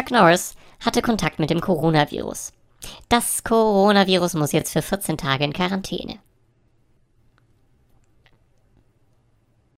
Chuck Norris hatte Kontakt mit dem Coronavirus. Das Coronavirus muss jetzt für 14 Tage in Quarantäne.